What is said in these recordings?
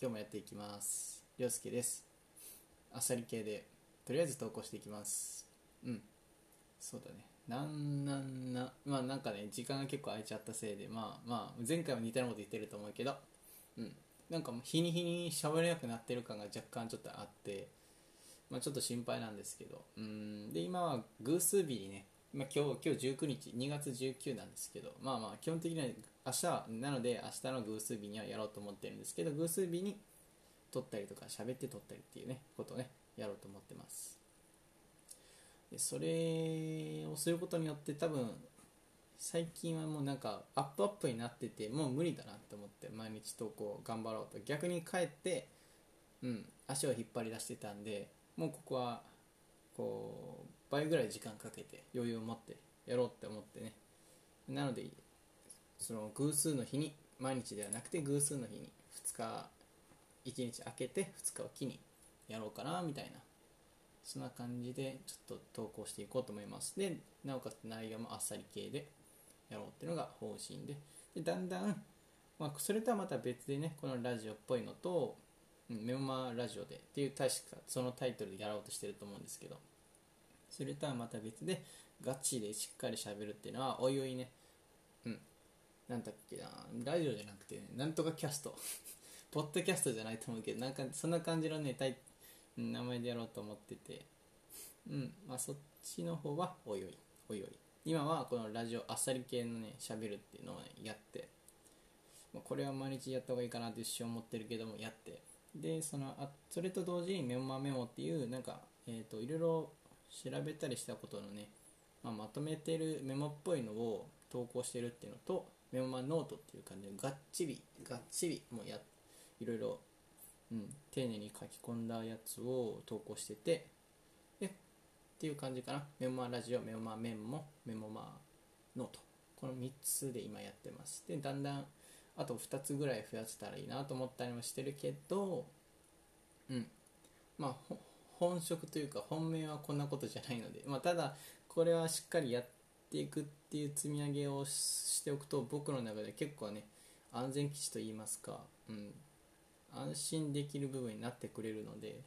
今日もやっていきます。りょうすけです。あっさり系でとりあえず投稿していきます。うん。そうだね。なんなんなまあなんかね時間が結構空いちゃったせいでまあまあ前回も似たようなこと言ってると思うけどうん。なんかもう日に日に喋れなくなってる感が若干ちょっとあってまあちょっと心配なんですけどうん。で今は偶数日にねまあ、今日今日19日2月19なんですけどまあまあ基本的には明日はなので明日の偶数日にはやろうと思ってるんですけど偶数日に撮ったりとか喋って撮ったりっていうねことをねやろうと思ってます。でそれをすることによって多分最近はもうなんかアップアップになっててもう無理だなと思って毎日投稿頑張ろうと。逆に帰ってうん足を引っ張り出してたんでもうここはこう倍ぐらい時間かけて余裕を持ってやろうって思ってね。なのでその偶数の日に毎日ではなくて偶数の日に2日1日空けて2日を機にやろうかなみたいな。そんな感じでちょっと投稿していこうと思います。でなおかつ内容もあっさり系でやろうっていうのが方針で。でだんだん、まあ、それとはまた別でねこのラジオっぽいのとメモマラジオでっていう確かそのタイトルでやろうとしてると思うんですけど。それとはまた別でガチでしっかり喋るっていうのはおいおいね。うん。なんだっけな。ラジオじゃなくて、ね、なんとかキャスト。ポッドキャストじゃないと思うけどなんかそんな感じのね名前でやろうと思ってて。うん。まあそっちの方はおいおい。おいおい。今はこのラジオあっさり系のね喋るっていうのを、ね、やって。これは毎日やった方がいいかなって一瞬思ってるけどもやって。でそのあそれと同時にメモマメモっていうなんかえっ、ー、といろいろ調べたりしたことのね、まあ、まとめてるメモっぽいのを投稿してるっていうのとメモマノートっていう感じでがっちりがっちりもうやいろいろ、うん、丁寧に書き込んだやつを投稿しててでっていう感じかな。メモマラジオメモマメモメモマノート。この3つで今やってます。でだんだんあと2つぐらい増やせたらいいなと思ったりもしてるけどうん。まあ本職というか本命はこんなことじゃないので、まあ、ただこれはしっかりやっていくっていう積み上げをしておくと僕の中で結構ね安全基地と言いますか、うん、安心できる部分になってくれるので、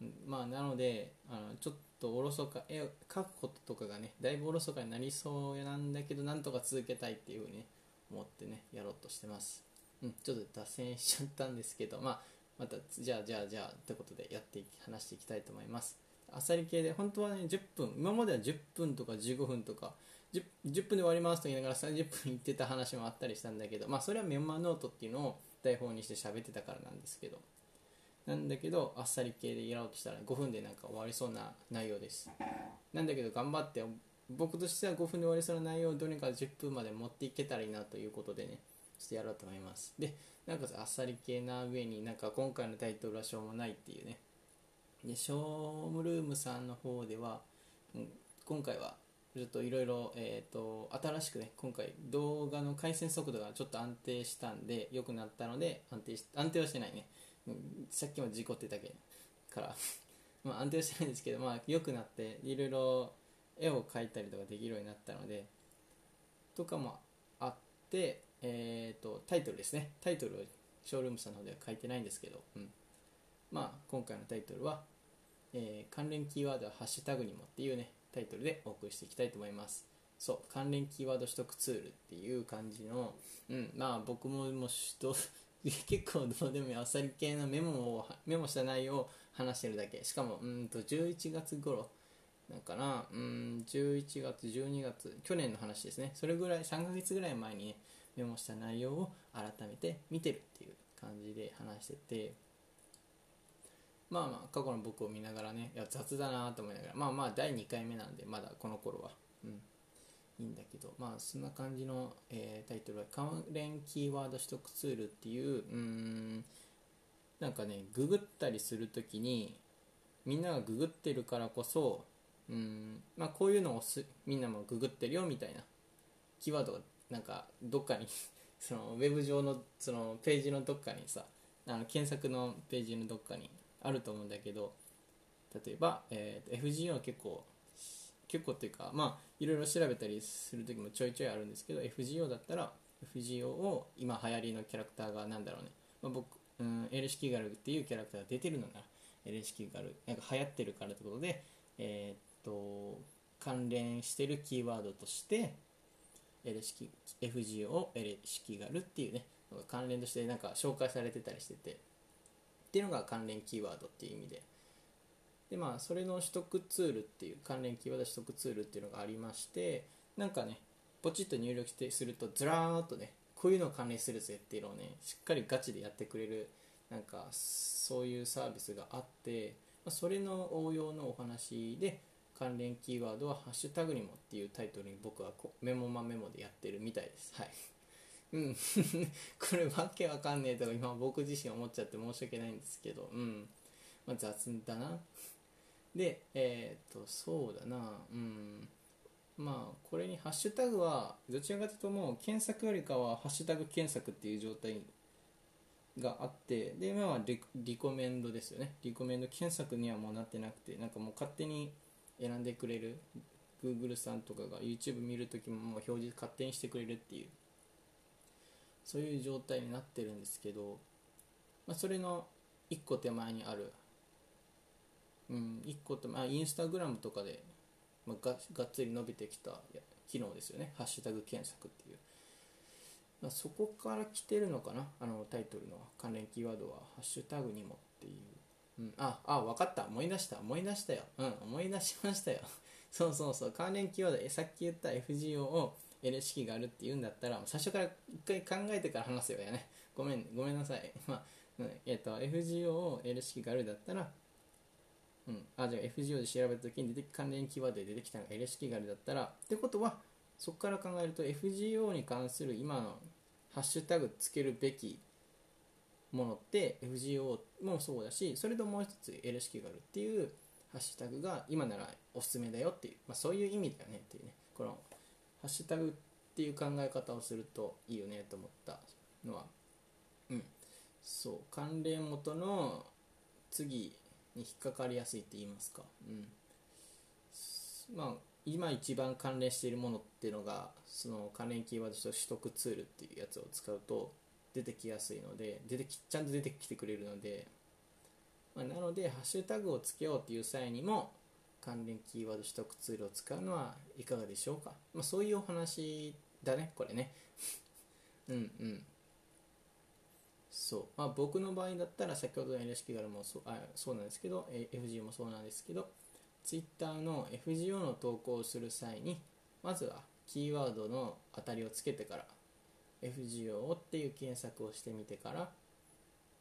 うん、まあなのであのちょっとおろそか絵を描くこととかがねだいぶおろそかになりそうなんだけどなんとか続けたいっていうふうにね思ってねやろうとしてます、うん、ちょっと脱線しちゃったんですけどまあまたじゃあじゃあじゃあってことでやって話していきたいと思います。あさり系で本当はね10分今までは10分とか15分とか 10, 10分で終わりますと言いながら30分言ってた話もあったりしたんだけどまあそれはメンマノートっていうのを台本にして喋ってたからなんですけど。なんだけどあっさり系でやろうとしたら5分でなんか終わりそうな内容です。なんだけど頑張って僕としては5分で終わりそうな内容をどれか10分まで持っていけたらいいなということでね。ちょっとやろうと思います。でなんかあっさり系な上になんか今回のタイトルはしょうもないっていうね。でショームルームさんの方では、今回はちょっといろいろ新しくね今回動画の回線速度がちょっと安定したんで良くなったので安定し安定はしてないね、うん、さっきも事故ってたけから。まあ安定はしてないんですけどまあ良くなっていろいろ絵を描いたりとかできるようになったのでとかもあってえーと、タイトルですね。タイトルをショールームさんの方では書いてないんですけど、うん、まあ今回のタイトルは、えー、関連キーワードはハッシュタグにもっていうねタイトルでお送りしていきたいと思います。そう関連キーワード取得ツールっていう感じの、うん、まあ僕ももう 結構どうでもいいあさり系のメモをメモした内容を話してるだけ。しかもうんと11月頃なんかな。うん11月12月去年の話ですね。それぐらい3ヶ月ぐらい前にねメモした内容を改めて見てるっていう感じで話しててまあまあ過去の僕を見ながらねいや雑だなと思いながらまあまあ第2回目なんでまだこの頃は。うん。いいんだけどまあそんな感じの、えー、タイトルは関連キーワード取得ツールっていううんなんかねググったりするときにみんながググってるからこそうんまあこういうのをすみんなもググってるよみたいなキーワードがなんかどっかに そのウェブ上のそのページのどっかにさあの検索のページのどっかにあると思うんだけど例えば、えー、FGO は結構結構っていうかまあいろいろ調べたりする時もちょいちょいあるんですけど FGO だったら FGO を今流行りのキャラクターが何だろうね、まあ、僕うん、エレシキガルっていうキャラクターが出てるのな。らエレシキガルなんか流行ってるからってことでえー、っと関連してるキーワードとしてエレシキ FGO エレシキガルっていうね関連としてなんか紹介されてたりしてて。っていうのが関連キーワードっていう意味で。でまあそれの取得ツールっていう関連キーワード取得ツールっていうのがありましてなんかねポチッと入力してするとずらーっとねこういうのを関連するぜっていうのをねしっかりガチでやってくれるなんかそういうサービスがあってそれの応用のお話で関連キーワードは「ハッシュタグにも」っていうタイトルに僕はこメモマメモでやってるみたいです。はい。うん。これわけわかんねえとか今僕自身思っちゃって申し訳ないんですけど。うん。まあ雑だな。で、えっ、と、そうだな、うん。まあ、これにハッシュタグは、どちらかというともう検索よりかは、ハッシュタグ検索っていう状態があって、で、今はリコメンドですよね。リコメンド検索にはもうなってなくて、なんかもう勝手に選んでくれる、Google さんとかが YouTube 見るときももう表示勝手にしてくれるっていう、そういう状態になってるんですけど、まあ、それの1個手前にあるうん、1個と、まあ、インスタグラムとかで、まあ、ががっつり伸びてきた機能ですよね。ハッシュタグ検索っていう。まあ、そこから来てるのかなあのタイトルの関連キーワードは、ハッシュタグにもっていう。うん、あ、あ、分かった。思い出した。思い出したよ。うん、思い出しましたよ。そうそうそう。関連キーワード、さっき言った FGO を L 式があるって言うんだったら、最初から一回考えてから話せよやね。ごめん、ごめんなさい。まあ、うんえっ、と、FGO を L 式があるだったら、うん、あじゃあ FGO で調べた時に出て関連キーワードで出てきたのが L 式ガルだったらってことはそこから考えると FGO に関する今のハッシュタグつけるべきものって FGO もそうだしそれともう一つ L 式ガルっていうハッシュタグが今ならおすすめだよっていう、まあ、そういう意味だよねっていうね。このハッシュタグっていう考え方をするといいよねと思ったのは。うん。そう。関連元の次に引っかかりやすいって言いますか、うん、まあ今一番関連しているものっていうのがその関連キーワードと取得ツールっていうやつを使うと出てきやすいので出てきちゃんと出てきてくれるので、まあ、なのでハッシュタグをつけようっていう際にも関連キーワード取得ツールを使うのはいかがでしょうか、まあ、そういうお話だねこれね。うんうん。そう、まあ、僕の場合だったら先ほどの LSK からもそうあそうなんですけど FGO もそうなんですけど Twitter の FGO の投稿をする際にまずはキーワードの当たりをつけてから FGO っていう検索をしてみてから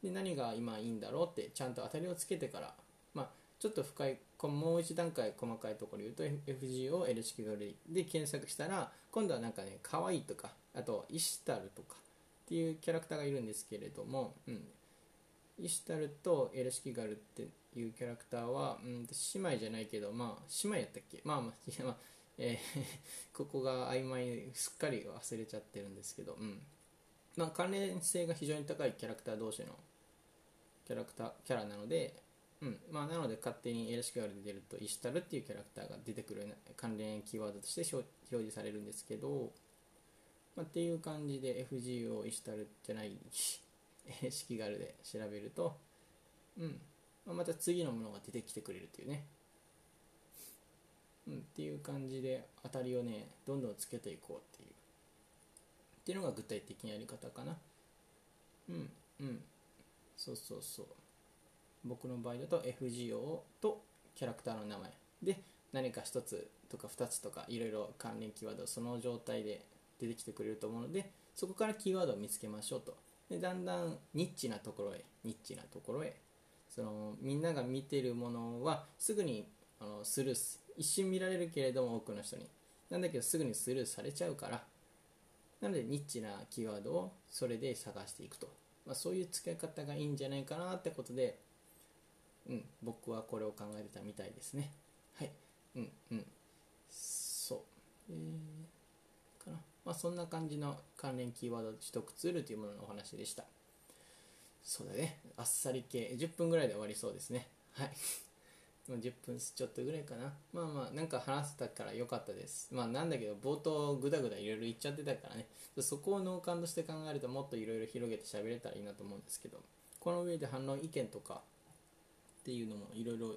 で何が今いいんだろうってちゃんと当たりをつけてからまあちょっと深いもう一段階細かいところ言うと FGO、L 式ドリで検索したら今度はなんかね可愛いとかあとイシタルとかっていうキャラクターがいるんですけれども、うん、イシュタルとエルシキガルっていうキャラクターは、うん、姉妹じゃないけど、まあ、姉妹やったっけ？まあ、まあ、えー、ここが曖昧すっかり忘れちゃってるんですけど、うん。まあ、関連性が非常に高いキャラクター同士のキャラクター、キャラなので、うん。まあ、なので勝手にエルシキガルで出ると、イシュタルっていうキャラクターが出てくる関連キーワードとして表示されるんですけど、まあ、っていう感じで FGO イシュタルじゃない 式があるで調べると、うんまあ、また次のものが出てきてくれるっていうね、うん、っていう感じで当たりをねどんどんつけていこうっていう。っていうのが具体的なやり方かな。うんうん。そうそうそう。僕の場合だと FGO とキャラクターの名前。で何か1つとか2つとかいろいろ関連キーワードその状態で出てきてくれると思うのでそこからキーワードを見つけましょうと。でだんだんニッチなところへニッチなところへそのみんなが見てるものはすぐにあのスルー一瞬見られるけれども多くの人になんだけどすぐにスルーされちゃうからなのでニッチなキーワードをそれで探していくと、まあ、そういう使い方がいいんじゃないかなってことで、うん、僕はこれを考えてたみたいですねはいうんうんそうえーかなまあ、そんな感じの関連キーワード取得ツールというもののお話でした。そうだね。あっさり系。10分ぐらいで終わりそうですね。はい。10分ちょっとぐらいかな。まあまあ、なんか話せたから良かったです。まあなんだけど、冒頭ぐだぐだいろいろ言っちゃってたからね。そこを脳幹として考えるともっといろいろ広げて喋れたらいいなと思うんですけど、この上で反論意見とかっていうのもいろいろ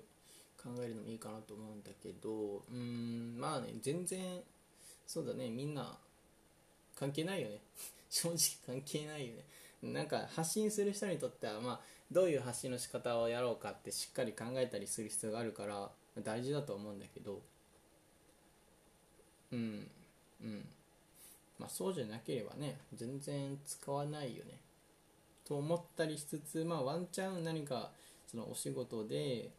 考えるのもいいかなと思うんだけどうーんまあね全然そうだねみんな関係ないよね 正直関係ないよねなんか発信する人にとってはまあどういう発信の仕方をやろうかってしっかり考えたりする必要があるから大事だと思うんだけどうんうん。まあそうじゃなければね全然使わないよね。と思ったりしつつまあワンチャン何かそのお仕事で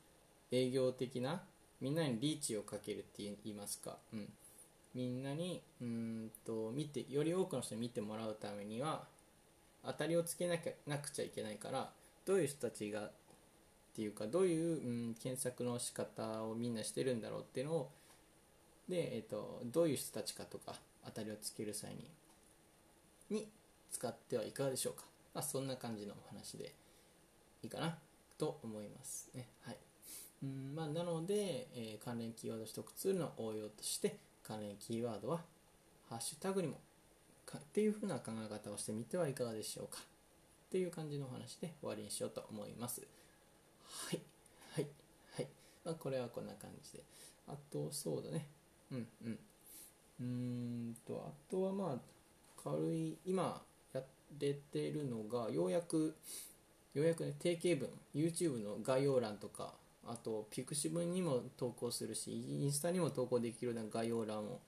営業的なみんなにリーチをかけるって言いますか、うん、みんなにうんと見てより多くの人に見てもらうためには当たりをつけなきゃなくちゃいけないからどういう人たちがっていうかどういう、うん、検索の仕方をみんなしてるんだろうっていうのをで、えーと、どういう人たちかとか当たりをつける際にに使ってはいかがでしょうか、まあ、そんな感じのお話でいいかなと思いますね。はい。うんまあ、なので、えー、関連キーワード取得ツールの応用として関連キーワードはハッシュタグにもかっていうふうな考え方をしてみてはいかがでしょうかっていう感じのお話で終わりにしようと思います。はい。はい。はい。まあこれはこんな感じで。あとそうだね。うんうん。うんとあとはまあ軽い今やれてるのがようやくようやくね定型文 YouTube の概要欄とかあとピクシブにも投稿するしインスタにも投稿できるような概要欄を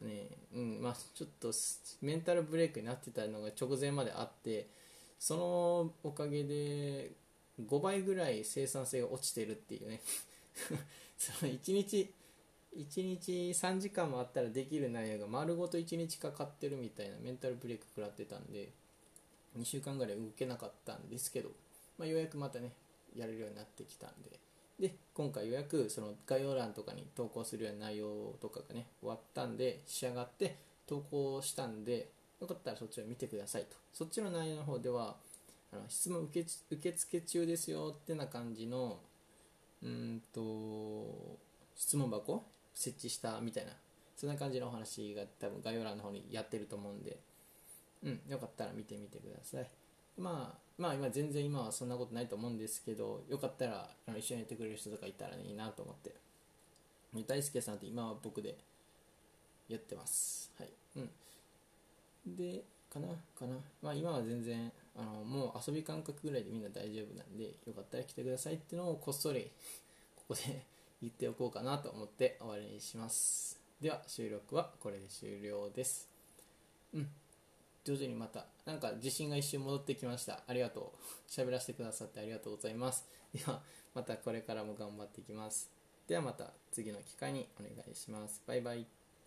ねうんまあ、ちょっとメンタルブレイクになってたのが直前まであってそのおかげで5倍ぐらい生産性が落ちてるっていうね。その1日1日3時間もあったらできる内容が丸ごと1日かかってるみたいなメンタルブレイク食らってたんで2週間ぐらい動けなかったんですけど、まあ、ようやくまたねやれるようになってきたんで。で今回ようやくその概要欄とかに投稿するような内容とかがね終わったんで仕上がって投稿したんでよかったらそっちを見てくださいと。そっちの内容の方ではあの質問受け受付中ですよってな感じのうんと質問箱設置したみたいなそんな感じのお話が多分概要欄の方にやってると思うんでうんよかったら見てみてください。まあまあ今全然今はそんなことないと思うんですけどよかったら一緒にやってくれる人とかいたら、いいなと思って。大輔さんって今は僕でやってます。はい。うん。でかなかな。まあ今は全然あのもう遊び感覚ぐらいでみんな大丈夫なんでよかったら来てくださいっていうのをこっそりここで 言っておこうかなと思って終わりにします。では収録はこれで終了です。うん。徐々にまたなんか自信が一瞬戻ってきました。ありがとう。喋らせてくださってありがとうございます。ではまたこれからも頑張っていきます。ではまた次の機会にお願いします。バイバイ。